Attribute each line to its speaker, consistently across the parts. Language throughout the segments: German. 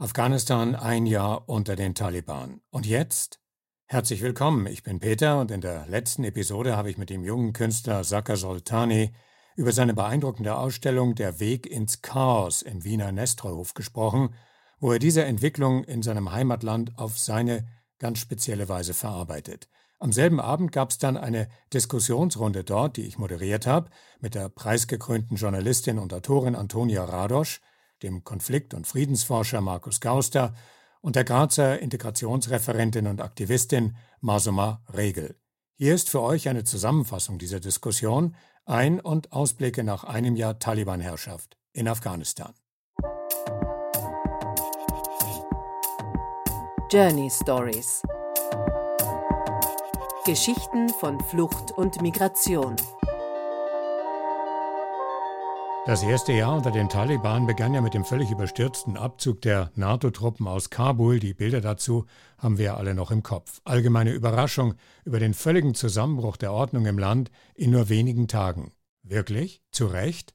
Speaker 1: Afghanistan ein Jahr unter den Taliban. Und jetzt? Herzlich willkommen, ich bin Peter und in der letzten Episode habe ich mit dem jungen Künstler Saka Soltani über seine beeindruckende Ausstellung Der Weg ins Chaos im Wiener Nestreuhof gesprochen, wo er diese Entwicklung in seinem Heimatland auf seine ganz spezielle Weise verarbeitet. Am selben Abend gab es dann eine Diskussionsrunde dort, die ich moderiert habe, mit der preisgekrönten Journalistin und Autorin Antonia Radosch, dem Konflikt- und Friedensforscher Markus Gauster und der Grazer Integrationsreferentin und Aktivistin Masuma Regel. Hier ist für euch eine Zusammenfassung dieser Diskussion, Ein- und Ausblicke nach einem Jahr Taliban-Herrschaft in Afghanistan.
Speaker 2: Journey Stories Geschichten von Flucht und Migration.
Speaker 1: Das erste Jahr unter den Taliban begann ja mit dem völlig überstürzten Abzug der NATO-Truppen aus Kabul. Die Bilder dazu haben wir alle noch im Kopf. Allgemeine Überraschung über den völligen Zusammenbruch der Ordnung im Land in nur wenigen Tagen. Wirklich? Zu Recht?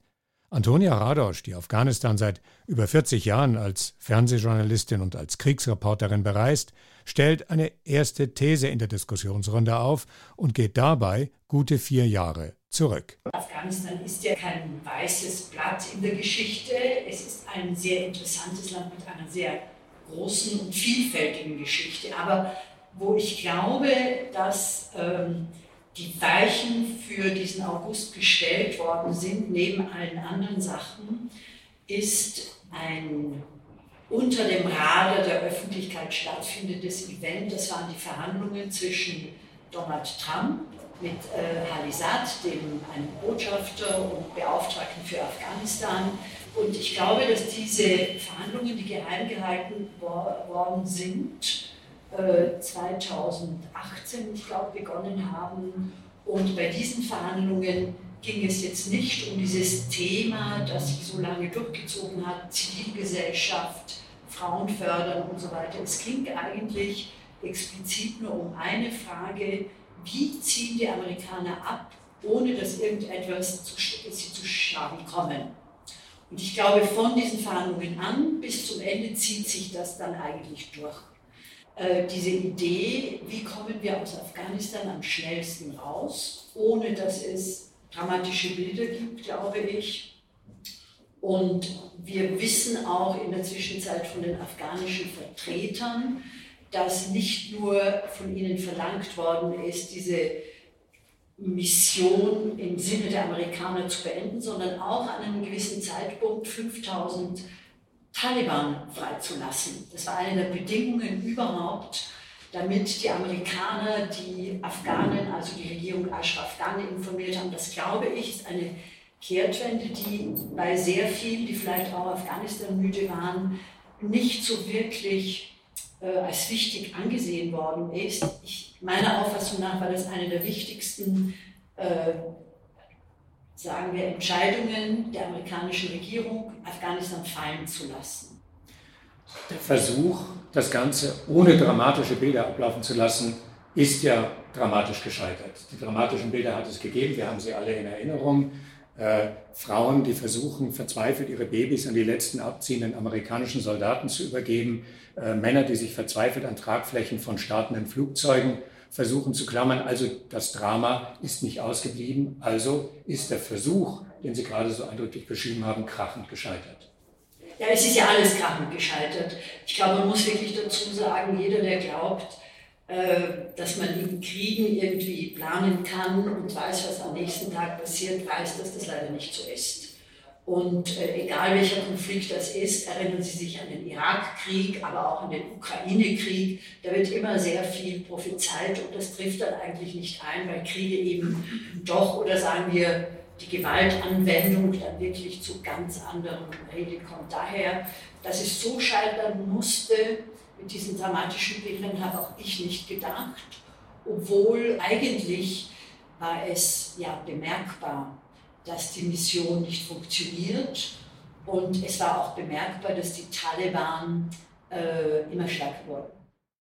Speaker 1: Antonia Radosch, die Afghanistan seit über 40 Jahren als Fernsehjournalistin und als Kriegsreporterin bereist, stellt eine erste These in der Diskussionsrunde auf und geht dabei gute vier Jahre zurück.
Speaker 3: Afghanistan ist ja kein weißes Blatt in der Geschichte. Es ist ein sehr interessantes Land mit einer sehr großen und vielfältigen Geschichte. Aber wo ich glaube, dass ähm, die Weichen für diesen August gestellt worden sind, neben allen anderen Sachen, ist ein unter dem Radar der Öffentlichkeit stattfindendes Event. Das waren die Verhandlungen zwischen Donald Trump mit äh, Halisat, dem einem Botschafter und Beauftragten für Afghanistan. Und ich glaube, dass diese Verhandlungen, die geheim gehalten wor worden sind, äh, 2018, ich glaube, begonnen haben. Und bei diesen Verhandlungen ging es jetzt nicht um dieses Thema, das sich so lange durchgezogen hat, Zivilgesellschaft, Frauen fördern und so weiter. Es ging eigentlich explizit nur um eine Frage, wie ziehen die Amerikaner ab, ohne dass irgendetwas zu, sie zu Schaden kommen. Und ich glaube, von diesen Verhandlungen an bis zum Ende zieht sich das dann eigentlich durch. Äh, diese Idee, wie kommen wir aus Afghanistan am schnellsten raus, ohne dass es dramatische Bilder gibt, glaube ich. Und wir wissen auch in der Zwischenzeit von den afghanischen Vertretern, dass nicht nur von ihnen verlangt worden ist, diese Mission im Sinne der Amerikaner zu beenden, sondern auch an einem gewissen Zeitpunkt 5000 Taliban freizulassen. Das war eine der Bedingungen überhaupt, damit die Amerikaner die Afghanen, also die Regierung Ashraf Ghani informiert haben. Das glaube ich ist eine Kehrtwende, die bei sehr vielen, die vielleicht auch Afghanistan müde waren, nicht so wirklich äh, als wichtig angesehen worden ist. Ich, meiner Auffassung nach war das eine der wichtigsten, äh, sagen wir, Entscheidungen der amerikanischen Regierung, Afghanistan fallen zu lassen.
Speaker 1: Der Versuch, das Ganze ohne dramatische Bilder ablaufen zu lassen, ist ja dramatisch gescheitert. Die dramatischen Bilder hat es gegeben, wir haben sie alle in Erinnerung. Äh, Frauen, die versuchen verzweifelt ihre Babys an die letzten abziehenden amerikanischen Soldaten zu übergeben, äh, Männer, die sich verzweifelt an Tragflächen von startenden Flugzeugen versuchen zu klammern. Also das Drama ist nicht ausgeblieben, also ist der Versuch, den Sie gerade so eindrücklich beschrieben haben, krachend gescheitert.
Speaker 3: Ja, es ist ja alles krachend gescheitert. Ich glaube, man muss wirklich dazu sagen, jeder, der glaubt, dass man in Kriegen irgendwie planen kann und weiß, was am nächsten Tag passiert, weiß, dass das leider nicht so ist. Und äh, egal welcher Konflikt das ist, erinnern Sie sich an den Irakkrieg, aber auch an den Ukraine-Krieg, da wird immer sehr viel prophezeit und das trifft dann eigentlich nicht ein, weil Kriege eben doch, oder sagen wir, die Gewaltanwendung dann wirklich zu ganz anderen Regeln kommt. Daher, dass es so scheitern musste, mit diesen dramatischen Bildern habe auch ich nicht gedacht, obwohl eigentlich war es ja bemerkbar, dass die Mission nicht funktioniert und es war auch bemerkbar, dass die Taliban äh, immer stärker wurden.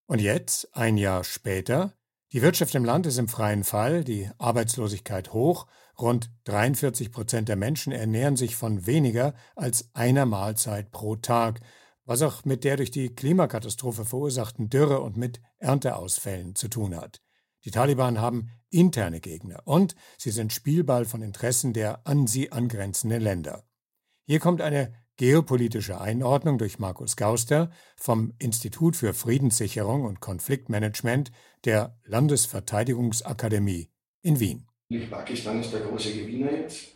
Speaker 1: Und jetzt, ein Jahr später, die Wirtschaft im Land ist im freien Fall, die Arbeitslosigkeit hoch, rund 43 Prozent der Menschen ernähren sich von weniger als einer Mahlzeit pro Tag. Was auch mit der durch die Klimakatastrophe verursachten Dürre und mit Ernteausfällen zu tun hat. Die Taliban haben interne Gegner und sie sind Spielball von Interessen der an sie angrenzenden Länder. Hier kommt eine geopolitische Einordnung durch Markus Gauster vom Institut für Friedenssicherung und Konfliktmanagement der Landesverteidigungsakademie in Wien.
Speaker 4: Pakistan ist der große Gewinner jetzt,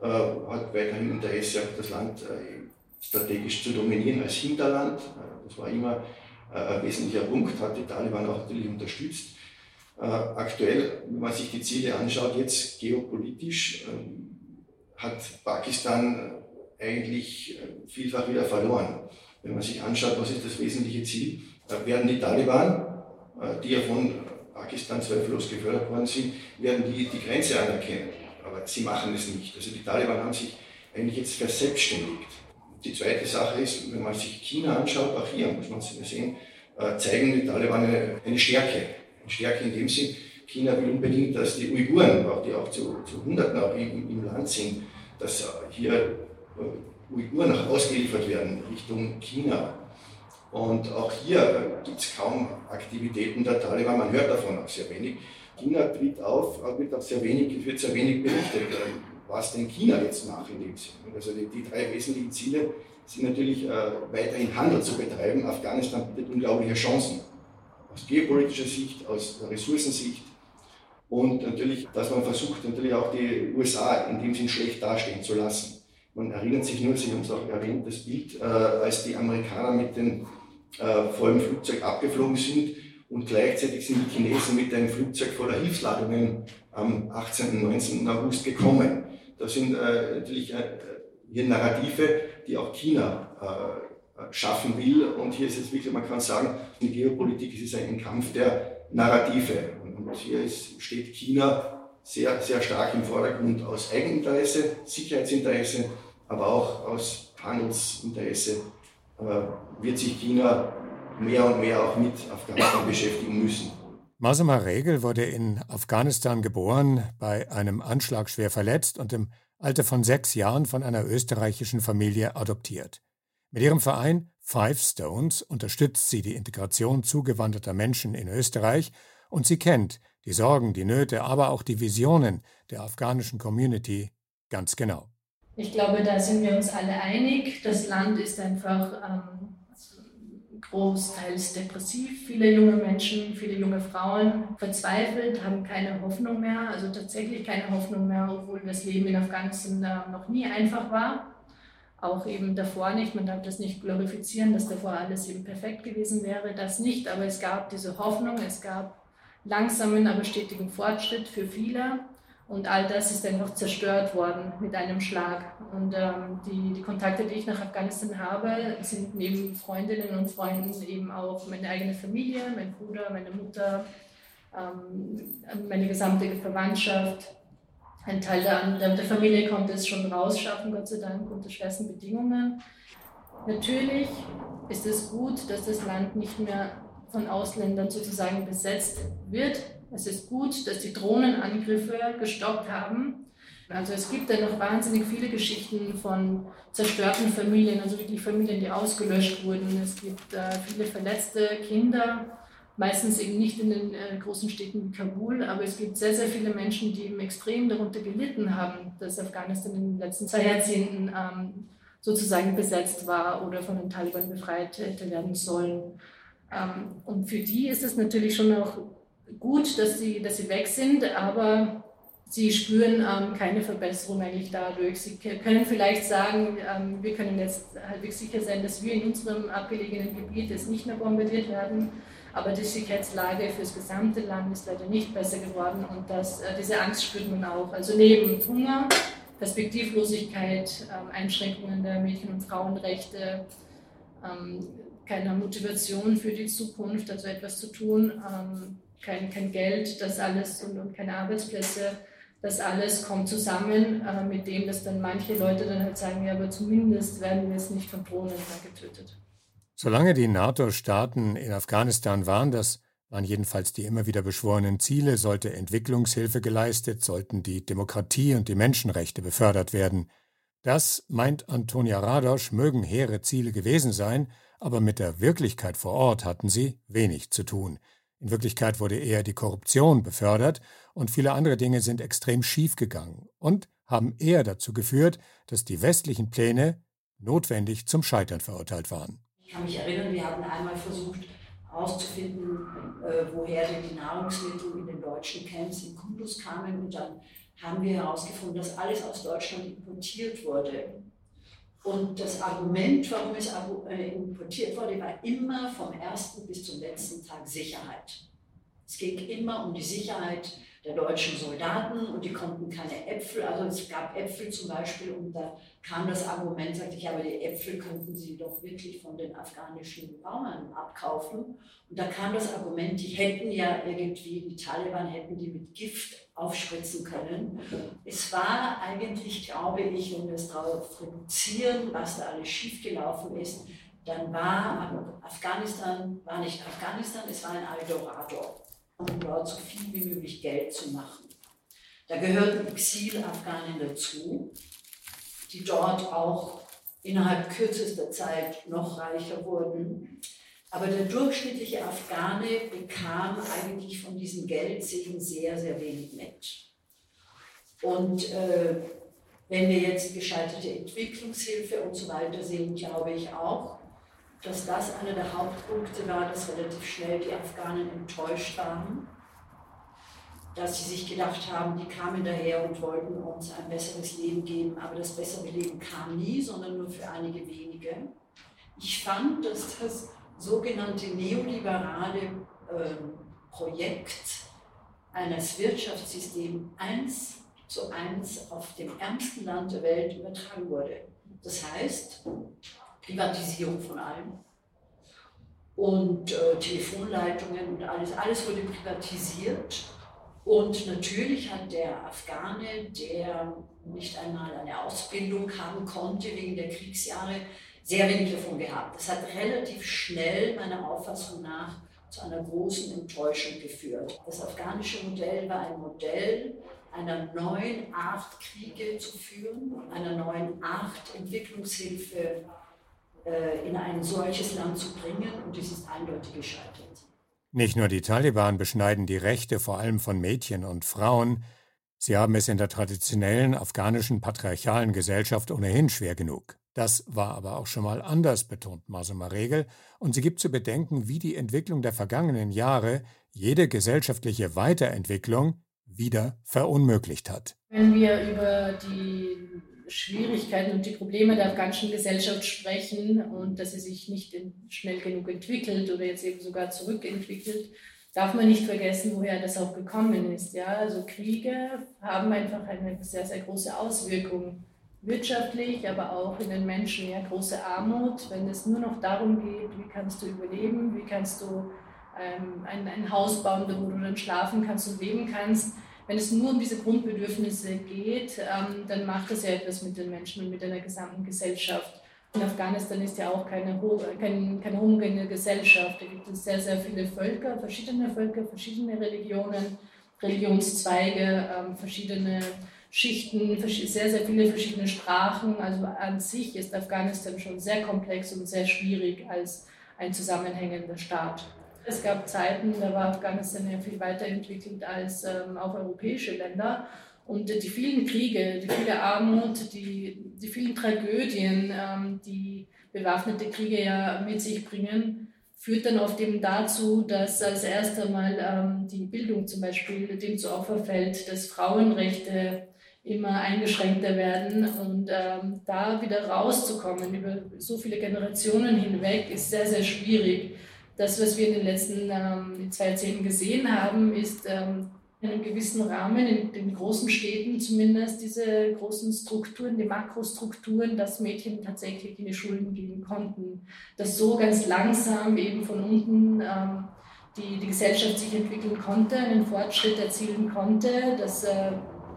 Speaker 4: äh, hat weiterhin Interesse, das Land äh, strategisch zu dominieren als Hinterland. Äh, das war immer äh, ein wesentlicher Punkt, hat die Taliban auch natürlich unterstützt. Äh, aktuell, wenn man sich die Ziele anschaut, jetzt geopolitisch, ähm, hat Pakistan eigentlich vielfach wieder verloren. Wenn man sich anschaut, was ist das wesentliche Ziel, werden die Taliban, die ja von Pakistan zweifellos gefördert worden sind, werden die die Grenze anerkennen. Aber sie machen es nicht. Also die Taliban haben sich eigentlich jetzt verselbstständigt. Die zweite Sache ist, wenn man sich China anschaut, auch hier muss man sehen, äh, zeigen die Taliban eine, eine Stärke. Eine Stärke in dem Sinn, China will unbedingt, dass die Uiguren, auch die auch zu, zu Hunderten auch im, im Land sind, dass hier äh, Uiguren auch ausgeliefert werden Richtung China. Und auch hier gibt es kaum Aktivitäten der Taliban, man hört davon auch sehr wenig. China tritt auf, wird auch sehr wenig, wird sehr wenig berichtet was denn China jetzt macht in dem Sinne. Also die, die drei wesentlichen Ziele sind natürlich äh, weiterhin Handel zu betreiben. Afghanistan bietet unglaubliche Chancen. Aus geopolitischer Sicht, aus Ressourcensicht und natürlich, dass man versucht, natürlich auch die USA in dem Sinn schlecht dastehen zu lassen. Man erinnert sich nur, Sie haben es auch erwähnt, das Bild, äh, als die Amerikaner mit dem äh, vollen Flugzeug abgeflogen sind und gleichzeitig sind die Chinesen mit einem Flugzeug voller Hilfsladungen am 18. und 19. August gekommen. Das sind äh, natürlich äh, hier Narrative, die auch China äh, schaffen will. Und hier ist es wirklich, man kann sagen, in Geopolitik ist ein Kampf der Narrative. Und hier ist, steht China sehr, sehr stark im Vordergrund aus Eigeninteresse, Sicherheitsinteresse, aber auch aus Handelsinteresse äh, wird sich China mehr und mehr auch mit Afghanistan beschäftigen müssen.
Speaker 1: Masuma Regel wurde in Afghanistan geboren, bei einem Anschlag schwer verletzt und im Alter von sechs Jahren von einer österreichischen Familie adoptiert. Mit ihrem Verein Five Stones unterstützt sie die Integration zugewanderter Menschen in Österreich und sie kennt die Sorgen, die Nöte, aber auch die Visionen der afghanischen Community ganz genau.
Speaker 5: Ich glaube, da sind wir uns alle einig. Das Land ist einfach ähm, großteils depressiv. Viele junge Menschen, viele junge Frauen verzweifelt, haben keine Hoffnung mehr, also tatsächlich keine Hoffnung mehr, obwohl das Leben in Afghanistan noch nie einfach war. Auch eben davor nicht, man darf das nicht glorifizieren, dass davor alles eben perfekt gewesen wäre, das nicht, aber es gab diese Hoffnung, es gab langsamen, aber stetigen Fortschritt für viele. Und all das ist einfach zerstört worden mit einem Schlag. Und ähm, die, die Kontakte, die ich nach Afghanistan habe, sind neben Freundinnen und Freunden eben auch meine eigene Familie, mein Bruder, meine Mutter, ähm, meine gesamte Verwandtschaft. Ein Teil der, der Familie konnte es schon rausschaffen, Gott sei Dank, unter schwersten Bedingungen. Natürlich ist es gut, dass das Land nicht mehr von Ausländern sozusagen besetzt wird, es ist gut, dass die Drohnenangriffe gestoppt haben. Also es gibt ja noch wahnsinnig viele Geschichten von zerstörten Familien, also wirklich Familien, die ausgelöscht wurden. Es gibt äh, viele verletzte Kinder, meistens eben nicht in den äh, großen Städten wie Kabul, aber es gibt sehr, sehr viele Menschen, die eben extrem darunter gelitten haben, dass Afghanistan in den letzten zwei Jahrzehnten ähm, sozusagen besetzt war oder von den Taliban befreit hätte werden sollen. Ähm, und für die ist es natürlich schon auch gut, dass sie, dass sie weg sind, aber sie spüren ähm, keine Verbesserung eigentlich dadurch. Sie können vielleicht sagen, ähm, wir können jetzt halbwegs sicher sein, dass wir in unserem abgelegenen Gebiet jetzt nicht mehr bombardiert werden, aber die Sicherheitslage für das gesamte Land ist leider nicht besser geworden und das, äh, diese Angst spürt man auch. Also neben Hunger, Perspektivlosigkeit, ähm, Einschränkungen der Mädchen- und Frauenrechte, ähm, keiner Motivation für die Zukunft, also etwas zu tun, ähm, kein, kein Geld, das alles und, und keine Arbeitsplätze, das alles kommt zusammen äh, mit dem, dass dann manche Leute dann halt sagen, ja, aber zumindest werden wir jetzt nicht von Drohnen getötet.
Speaker 1: Solange die NATO-Staaten in Afghanistan waren, das waren jedenfalls die immer wieder beschworenen Ziele, sollte Entwicklungshilfe geleistet, sollten die Demokratie und die Menschenrechte befördert werden. Das, meint Antonia Radosch, mögen hehre Ziele gewesen sein, aber mit der Wirklichkeit vor Ort hatten sie wenig zu tun. In Wirklichkeit wurde eher die Korruption befördert und viele andere Dinge sind extrem schief gegangen und haben eher dazu geführt, dass die westlichen Pläne notwendig zum Scheitern verurteilt waren.
Speaker 3: Ich kann mich erinnern, wir hatten einmal versucht herauszufinden, äh, woher denn die Nahrungsmittel in den deutschen Camps in Kundus kamen und dann haben wir herausgefunden, dass alles aus Deutschland importiert wurde. Und das Argument, warum es äh, importiert wurde, war immer vom ersten bis zum letzten Tag Sicherheit. Es ging immer um die Sicherheit der deutschen Soldaten und die konnten keine Äpfel, also es gab Äpfel zum Beispiel und da kam das Argument, sagte ich, aber die Äpfel könnten sie doch wirklich von den afghanischen Bauern abkaufen. Und da kam das Argument, die hätten ja irgendwie, die Taliban hätten die mit Gift aufspritzen können. Es war eigentlich, glaube ich, wenn wir es darauf reduzieren, was da alles schiefgelaufen ist, dann war Afghanistan, war nicht Afghanistan, es war ein Eldorado um dort so viel wie möglich Geld zu machen. Da gehörten Exil-Afghanen dazu, die dort auch innerhalb kürzester Zeit noch reicher wurden. Aber der durchschnittliche Afghane bekam eigentlich von diesem Geldsegen sehr, sehr wenig mit. Und äh, wenn wir jetzt gescheiterte Entwicklungshilfe und so weiter sehen, glaube ich auch, dass das einer der Hauptpunkte war, dass relativ schnell die Afghanen enttäuscht waren, dass sie sich gedacht haben, die kamen daher und wollten uns ein besseres Leben geben, aber das bessere Leben kam nie, sondern nur für einige wenige. Ich fand, dass das sogenannte neoliberale äh, Projekt eines Wirtschaftssystems eins zu eins auf dem ärmsten Land der Welt übertragen wurde. Das heißt, Privatisierung von allem. Und äh, Telefonleitungen und alles, alles wurde privatisiert. Und natürlich hat der Afghane, der nicht einmal eine Ausbildung haben konnte wegen der Kriegsjahre, sehr wenig davon gehabt. Das hat relativ schnell meiner Auffassung nach zu einer großen Enttäuschung geführt. Das afghanische Modell war ein Modell einer neuen Art, Kriege zu führen, einer neuen Art, Entwicklungshilfe in ein solches Land zu bringen und es ist eindeutig gescheitert.
Speaker 1: Nicht nur die Taliban beschneiden die Rechte vor allem von Mädchen und Frauen, sie haben es in der traditionellen afghanischen patriarchalen Gesellschaft ohnehin schwer genug. Das war aber auch schon mal anders, betont Masuma Regel, und sie gibt zu bedenken, wie die Entwicklung der vergangenen Jahre jede gesellschaftliche Weiterentwicklung wieder verunmöglicht hat.
Speaker 5: Wenn wir über die Schwierigkeiten und die Probleme der afghanischen Gesellschaft sprechen und dass sie sich nicht schnell genug entwickelt oder jetzt eben sogar zurückentwickelt, darf man nicht vergessen, woher das auch gekommen ist. Ja? Also Kriege haben einfach eine sehr, sehr große Auswirkung wirtschaftlich, aber auch in den Menschen. Ja? Große Armut, wenn es nur noch darum geht, wie kannst du überleben, wie kannst du ähm, ein, ein Haus bauen, wo du dann schlafen kannst und leben kannst wenn es nur um diese Grundbedürfnisse geht, ähm, dann macht das ja etwas mit den Menschen und mit einer gesamten Gesellschaft. In Afghanistan ist ja auch keine, keine, keine homogene Gesellschaft. Da gibt es sehr, sehr viele Völker, verschiedene Völker, verschiedene Religionen, Religionszweige, ähm, verschiedene Schichten, sehr, sehr viele verschiedene Sprachen. Also an sich ist Afghanistan schon sehr komplex und sehr schwierig als ein zusammenhängender Staat. Es gab Zeiten, da war Afghanistan ja viel weiterentwickelt als ähm, auch europäische Länder. Und die vielen Kriege, die viele Armut, die, die vielen Tragödien, ähm, die bewaffnete Kriege ja mit sich bringen, führt dann oft eben dazu, dass als erstes Mal ähm, die Bildung zum Beispiel dem zu Opfer fällt, dass Frauenrechte immer eingeschränkter werden. Und ähm, da wieder rauszukommen über so viele Generationen hinweg, ist sehr, sehr schwierig das, was wir in den letzten ähm, zwei Jahrzehnten gesehen haben, ist ähm, in einem gewissen Rahmen, in den großen Städten zumindest, diese großen Strukturen, die Makrostrukturen, dass Mädchen tatsächlich in die Schulen gehen konnten. Dass so ganz langsam eben von unten ähm, die, die Gesellschaft sich entwickeln konnte, einen Fortschritt erzielen konnte, dass äh,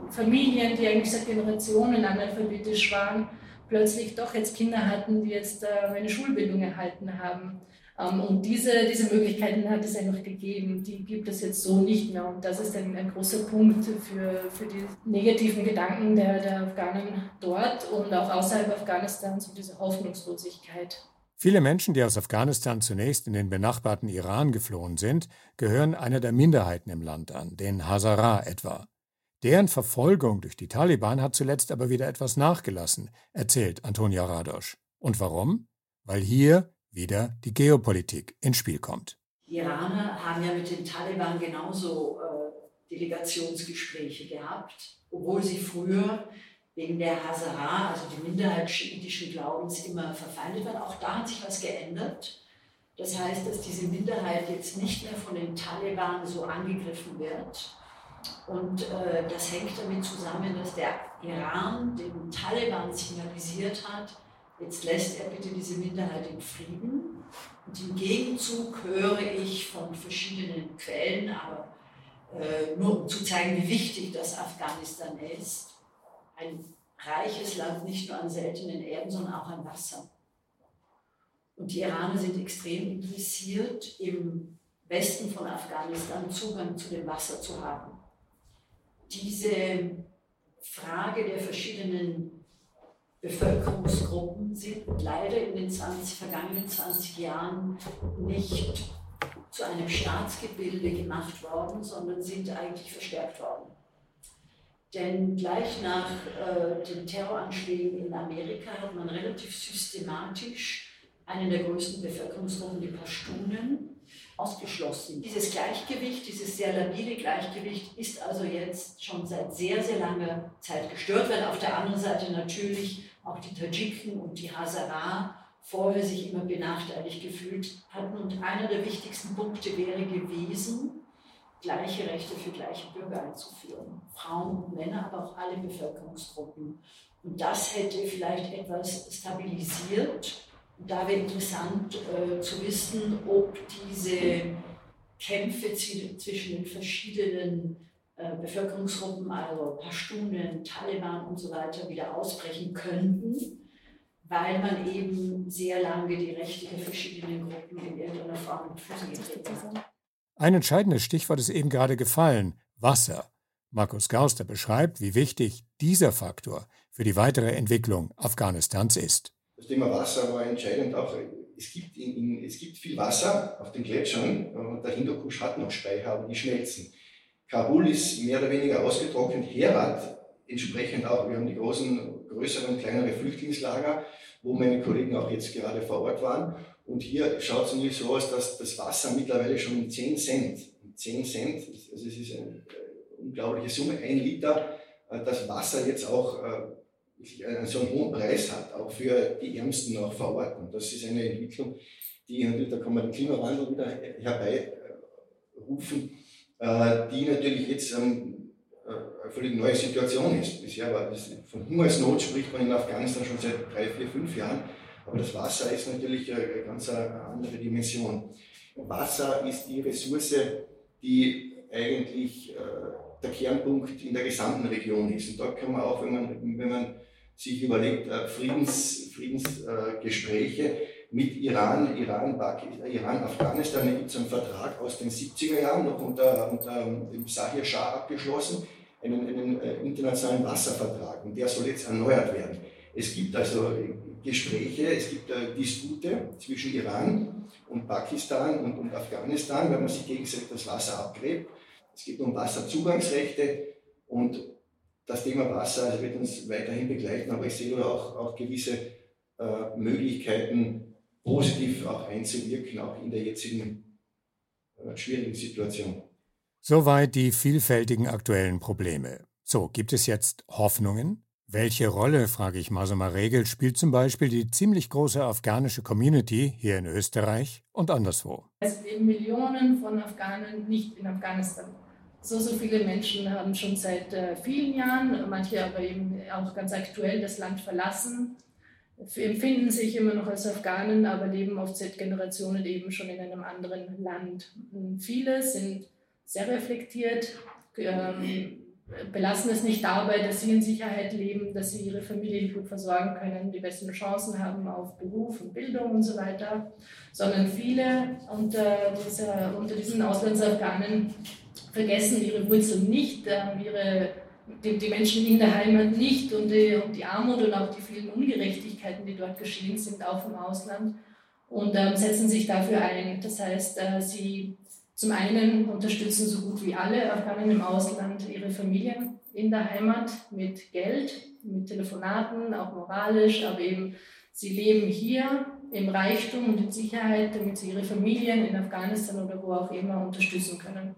Speaker 5: Familien, die eigentlich seit Generationen analphabetisch waren, plötzlich doch jetzt Kinder hatten, die jetzt äh, eine Schulbildung erhalten haben. Ähm, und diese, diese Möglichkeiten hat es einfach gegeben, die gibt es jetzt so nicht mehr. Und das ist ein, ein großer Punkt für, für die negativen Gedanken der, der Afghanen dort und auch außerhalb Afghanistans und diese Hoffnungslosigkeit.
Speaker 1: Viele Menschen, die aus Afghanistan zunächst in den benachbarten Iran geflohen sind, gehören einer der Minderheiten im Land an, den Hazara etwa. Deren Verfolgung durch die Taliban hat zuletzt aber wieder etwas nachgelassen, erzählt Antonia Radosch. Und warum? Weil hier wieder die Geopolitik ins Spiel kommt.
Speaker 3: Die Iraner haben ja mit den Taliban genauso äh, Delegationsgespräche gehabt, obwohl sie früher wegen der Hazara, also die Minderheit schiitischen Glaubens, immer verfeindet waren. Auch da hat sich was geändert. Das heißt, dass diese Minderheit jetzt nicht mehr von den Taliban so angegriffen wird. Und äh, das hängt damit zusammen, dass der Iran den Taliban signalisiert hat, jetzt lässt er bitte diese Minderheit in Frieden. Und im Gegenzug höre ich von verschiedenen Quellen, aber äh, nur um zu zeigen, wie wichtig das Afghanistan ist, ein reiches Land nicht nur an seltenen Erden, sondern auch an Wasser. Und die Iraner sind extrem interessiert, im Westen von Afghanistan Zugang zu dem Wasser zu haben. Diese Frage der verschiedenen Bevölkerungsgruppen sind leider in den 20, vergangenen 20 Jahren nicht zu einem Staatsgebilde gemacht worden, sondern sind eigentlich verstärkt worden. Denn gleich nach äh, den Terroranschlägen in Amerika hat man relativ systematisch einen der größten Bevölkerungsgruppen, die Pashtunen, ausgeschlossen. Dieses Gleichgewicht, dieses sehr labile Gleichgewicht ist also jetzt schon seit sehr, sehr langer Zeit gestört, weil auf der anderen Seite natürlich auch die Tadschiken und die Hazara vorher sich immer benachteiligt gefühlt hatten. Und einer der wichtigsten Punkte wäre gewesen, gleiche Rechte für gleiche Bürger einzuführen. Frauen und Männer, aber auch alle Bevölkerungsgruppen. Und das hätte vielleicht etwas stabilisiert. Und da wäre interessant äh, zu wissen, ob diese Kämpfe zwischen den verschiedenen Bevölkerungsgruppen, also Pashtunen, Taliban und so weiter, wieder ausbrechen könnten, weil man eben sehr lange die Rechte der verschiedenen Gruppen in irgendeiner Form mit Füßen getreten hat.
Speaker 1: Ein entscheidendes Stichwort ist eben gerade gefallen, Wasser. Markus Gauster beschreibt, wie wichtig dieser Faktor für die weitere Entwicklung Afghanistans ist.
Speaker 4: Das Thema Wasser war entscheidend auch. Es gibt, in, in, es gibt viel Wasser auf den Gletschern und der Hindukusch hat noch Speicher, aber die schmelzen. Kabul ist mehr oder weniger ausgetrocknet, Herat entsprechend auch. Wir haben die großen, größeren, kleineren Flüchtlingslager, wo meine Kollegen auch jetzt gerade vor Ort waren. Und hier schaut es nämlich so aus, dass das Wasser mittlerweile schon um 10 Cent, 10 Cent, also es ist eine äh, unglaubliche Summe, ein Liter, äh, das Wasser jetzt auch äh, so einen hohen Preis hat, auch für die Ärmsten auch vor Ort. Und das ist eine Entwicklung, die natürlich, da kann man den Klimawandel wieder herbeirufen, die natürlich jetzt eine völlig neue Situation ist. Bisher war das, von Hungersnot spricht man in Afghanistan schon seit drei, vier, fünf Jahren. Aber das Wasser ist natürlich eine ganz andere Dimension. Wasser ist die Ressource, die eigentlich äh, der Kernpunkt in der gesamten Region ist. Und da kann man auch, wenn man, wenn man sich überlegt, äh, Friedens, Friedensgespräche mit Iran, Iran, Iran, Afghanistan, da gibt es einen Vertrag aus den 70er Jahren, noch unter, unter dem Sahir Shah abgeschlossen, einen, einen äh, internationalen Wasservertrag. Und der soll jetzt erneuert werden. Es gibt also Gespräche, es gibt äh, Dispute zwischen Iran und Pakistan und, und Afghanistan, weil man sich gegenseitig das Wasser abgräbt. Es geht um Wasserzugangsrechte und das Thema Wasser also wird uns weiterhin begleiten, aber ich sehe auch, auch gewisse äh, Möglichkeiten, positiv auch einzuwirken, auch in der jetzigen äh, schwierigen Situation.
Speaker 1: Soweit die vielfältigen aktuellen Probleme. So, gibt es jetzt Hoffnungen? Welche Rolle, frage ich mal so mal Regel, spielt zum Beispiel die ziemlich große afghanische Community hier in Österreich und anderswo?
Speaker 5: Es leben Millionen von Afghanen nicht in Afghanistan. So, so viele Menschen haben schon seit äh, vielen Jahren, manche aber eben auch ganz aktuell das Land verlassen, empfinden sich immer noch als Afghanen, aber leben oft seit Generationen eben schon in einem anderen Land. Viele sind sehr reflektiert, ähm, belassen es nicht dabei, dass sie in Sicherheit leben, dass sie ihre Familien gut versorgen können, die besten Chancen haben auf Beruf und Bildung und so weiter, sondern viele unter, dieser, unter diesen Auslandsafghanen vergessen ihre Wurzeln nicht, ähm, ihre, die, die, Menschen in der Heimat nicht und die, und die Armut und auch die vielen Ungerechtigkeiten, die dort geschehen sind, auch im Ausland und ähm, setzen sich dafür ein. Das heißt, äh, sie zum einen unterstützen so gut wie alle Afghanen im Ausland ihre Familien in der Heimat mit Geld, mit Telefonaten, auch moralisch, aber eben sie leben hier im Reichtum und in Sicherheit, damit sie ihre Familien in Afghanistan oder wo auch immer unterstützen können.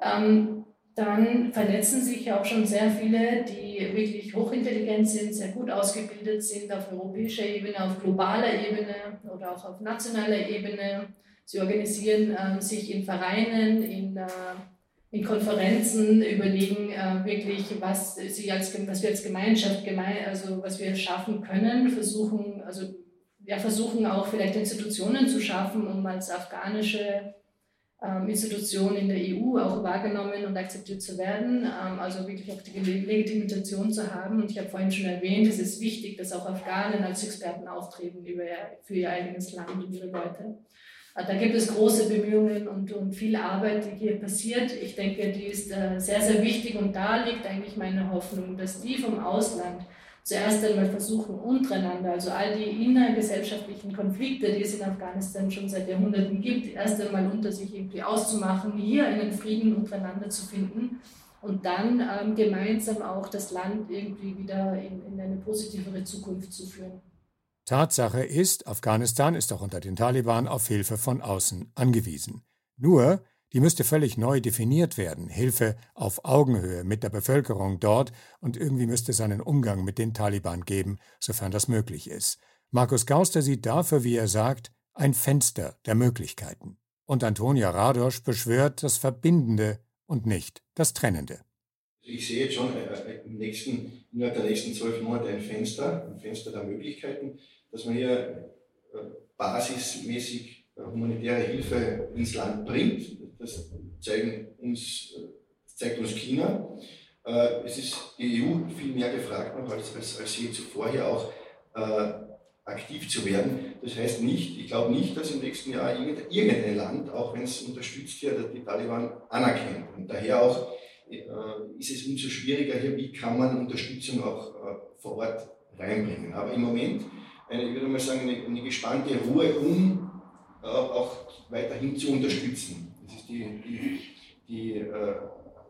Speaker 5: Ähm, dann vernetzen sich auch schon sehr viele, die wirklich hochintelligent sind, sehr gut ausgebildet sind auf europäischer Ebene, auf globaler Ebene oder auch auf nationaler Ebene. Sie organisieren äh, sich in Vereinen, in, äh, in Konferenzen, überlegen äh, wirklich, was, sie als, was wir als Gemeinschaft, geme also was wir schaffen können, versuchen, also ja, versuchen auch vielleicht Institutionen zu schaffen, um als afghanische ähm, Institution in der EU auch wahrgenommen und akzeptiert zu werden, ähm, also wirklich auch die Legitimation zu haben. Und ich habe vorhin schon erwähnt, es ist wichtig, dass auch Afghanen als Experten auftreten für ihr eigenes Land und ihre Leute. Äh, da gibt es große Bemühungen und, und viel Arbeit, die hier passiert. Ich denke, die ist äh, sehr, sehr wichtig und da liegt eigentlich meine Hoffnung, dass die vom Ausland zuerst einmal versuchen, untereinander, also all die innergesellschaftlichen Konflikte, die es in Afghanistan schon seit Jahrhunderten gibt, erst einmal unter sich irgendwie auszumachen, hier einen Frieden untereinander zu finden und dann ähm, gemeinsam auch das Land irgendwie wieder in, in eine positivere Zukunft zu führen.
Speaker 1: Tatsache ist, Afghanistan ist auch unter den Taliban auf Hilfe von außen angewiesen. Nur die müsste völlig neu definiert werden, Hilfe auf Augenhöhe mit der Bevölkerung dort und irgendwie müsste es einen Umgang mit den Taliban geben, sofern das möglich ist. Markus Gauster sieht dafür, wie er sagt, ein Fenster der Möglichkeiten. Und Antonia Radosch beschwört das Verbindende und nicht das Trennende.
Speaker 4: Ich sehe jetzt schon äh, äh, im nächsten, innerhalb der nächsten zwölf Monate ein Fenster, ein Fenster der Möglichkeiten, dass man hier äh, basismäßig humanitäre Hilfe ins Land bringt. Das zeigen uns, zeigt uns China. Äh, es ist die EU viel mehr gefragt noch als, als, als je zuvor hier auch äh, aktiv zu werden. Das heißt nicht, ich glaube nicht, dass im nächsten Jahr irgendein Land, auch wenn es unterstützt wird, die Taliban anerkennt. Und daher auch äh, ist es umso schwieriger hier, wie kann man Unterstützung auch äh, vor Ort reinbringen. Aber im Moment, eine, ich würde mal sagen, eine, eine gespannte Ruhe, um äh, auch weiterhin zu unterstützen. Das ist die, die, die, äh,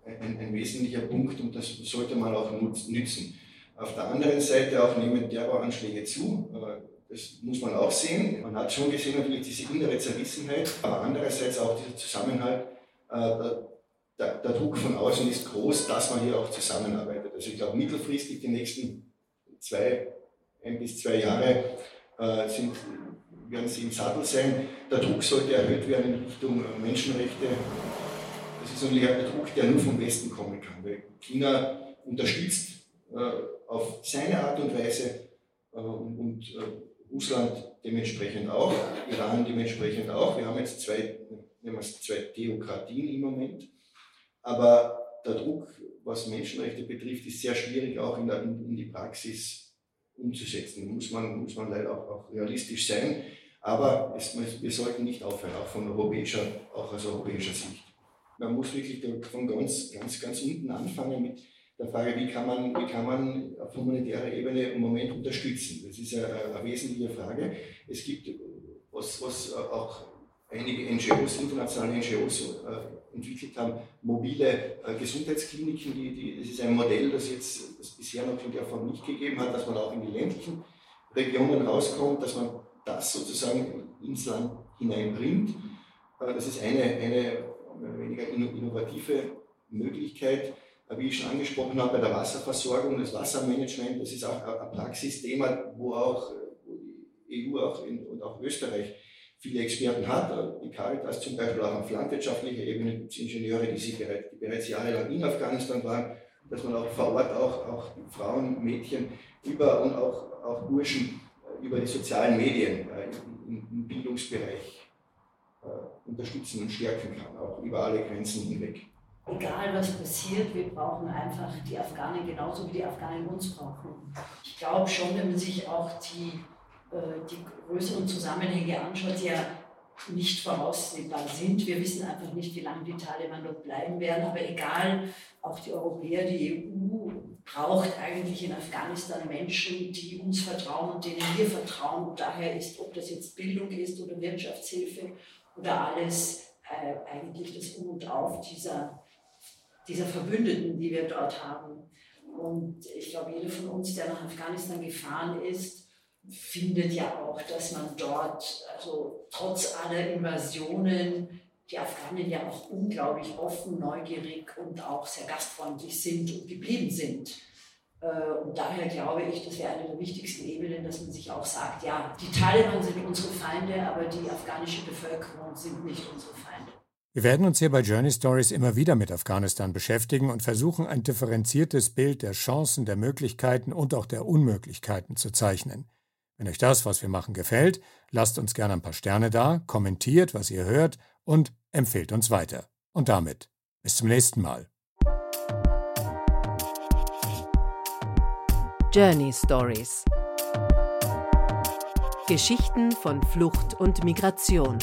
Speaker 4: ein, ein, wesentlicher Punkt und das sollte man auch nützen. Auf der anderen Seite auch nehmen Terroranschläge zu. Äh, das muss man auch sehen. Man hat schon gesehen natürlich diese innere Zerrissenheit, aber andererseits auch dieser Zusammenhalt. Äh, der, Druck von außen ist groß, dass man hier auch zusammenarbeitet. Also ich glaube, mittelfristig die nächsten zwei, ein bis zwei Jahre äh, sind werden sie im Sattel sein. Der Druck sollte erhöht werden in Richtung äh, Menschenrechte. Das ist natürlich ein Druck, der nur vom Westen kommen kann, weil China unterstützt äh, auf seine Art und Weise äh, und äh, Russland dementsprechend auch, Iran dementsprechend auch. Wir haben jetzt zwei, zwei Theokratien im Moment, aber der Druck, was Menschenrechte betrifft, ist sehr schwierig auch in, der, in die Praxis umzusetzen. Muss man, muss man leider auch, auch realistisch sein. Aber es, wir sollten nicht aufhören, auch von europäischer, auch aus europäischer Sicht. Man muss wirklich von ganz, ganz, ganz unten anfangen mit der Frage, wie kann man, wie kann man auf humanitärer Ebene im Moment unterstützen. Das ist eine, eine wesentliche Frage. Es gibt, was, was auch einige NGOs, internationale NGOs äh, entwickelt haben, mobile äh, Gesundheitskliniken. Die, die, das ist ein Modell, das jetzt das bisher noch in der Form nicht gegeben hat, dass man auch in die ländlichen Regionen rauskommt, dass man das sozusagen ins Land hineinbringt. Äh, das ist eine, eine weniger innovative Möglichkeit. Äh, wie ich schon angesprochen habe, bei der Wasserversorgung, das Wassermanagement, das ist auch ein Praxisthema, wo auch die EU auch in, und auch Österreich viele Experten hat. Äh, die Caritas zum Beispiel auch auf landwirtschaftlicher Ebene gibt es Ingenieure, die, sie bereits, die bereits jahrelang in Afghanistan waren, dass man auch vor Ort auch, auch Frauen, Mädchen über und auch, auch Burschen über die sozialen Medien äh, im Bildungsbereich äh, unterstützen und stärken kann, auch über alle Grenzen hinweg.
Speaker 3: Egal was passiert, wir brauchen einfach die Afghanen genauso wie die Afghanen uns brauchen. Ich glaube schon, wenn man sich auch die, äh, die größeren Zusammenhänge anschaut, ja, nicht voraussehbar sind. Wir wissen einfach nicht, wie lange die Taliban dort bleiben werden. Aber egal, auch die Europäer, die EU braucht eigentlich in Afghanistan Menschen, die uns vertrauen und denen wir vertrauen. Und daher ist, ob das jetzt Bildung ist oder Wirtschaftshilfe oder alles, äh, eigentlich das Um und Auf dieser, dieser Verbündeten, die wir dort haben. Und ich glaube, jeder von uns, der nach Afghanistan gefahren ist, findet ja auch, dass man dort, also trotz aller Invasionen, die Afghanen ja auch unglaublich offen, neugierig und auch sehr gastfreundlich sind und geblieben sind. Äh, und daher glaube ich, das wäre eine der wichtigsten Ebenen, dass man sich auch sagt, ja, die Taliban sind unsere Feinde, aber die afghanische Bevölkerung sind nicht unsere Feinde.
Speaker 1: Wir werden uns hier bei Journey Stories immer wieder mit Afghanistan beschäftigen und versuchen, ein differenziertes Bild der Chancen, der Möglichkeiten und auch der Unmöglichkeiten zu zeichnen. Wenn euch das, was wir machen, gefällt, lasst uns gerne ein paar Sterne da, kommentiert, was ihr hört und empfehlt uns weiter. Und damit bis zum nächsten Mal.
Speaker 2: Journey Stories Geschichten von Flucht und Migration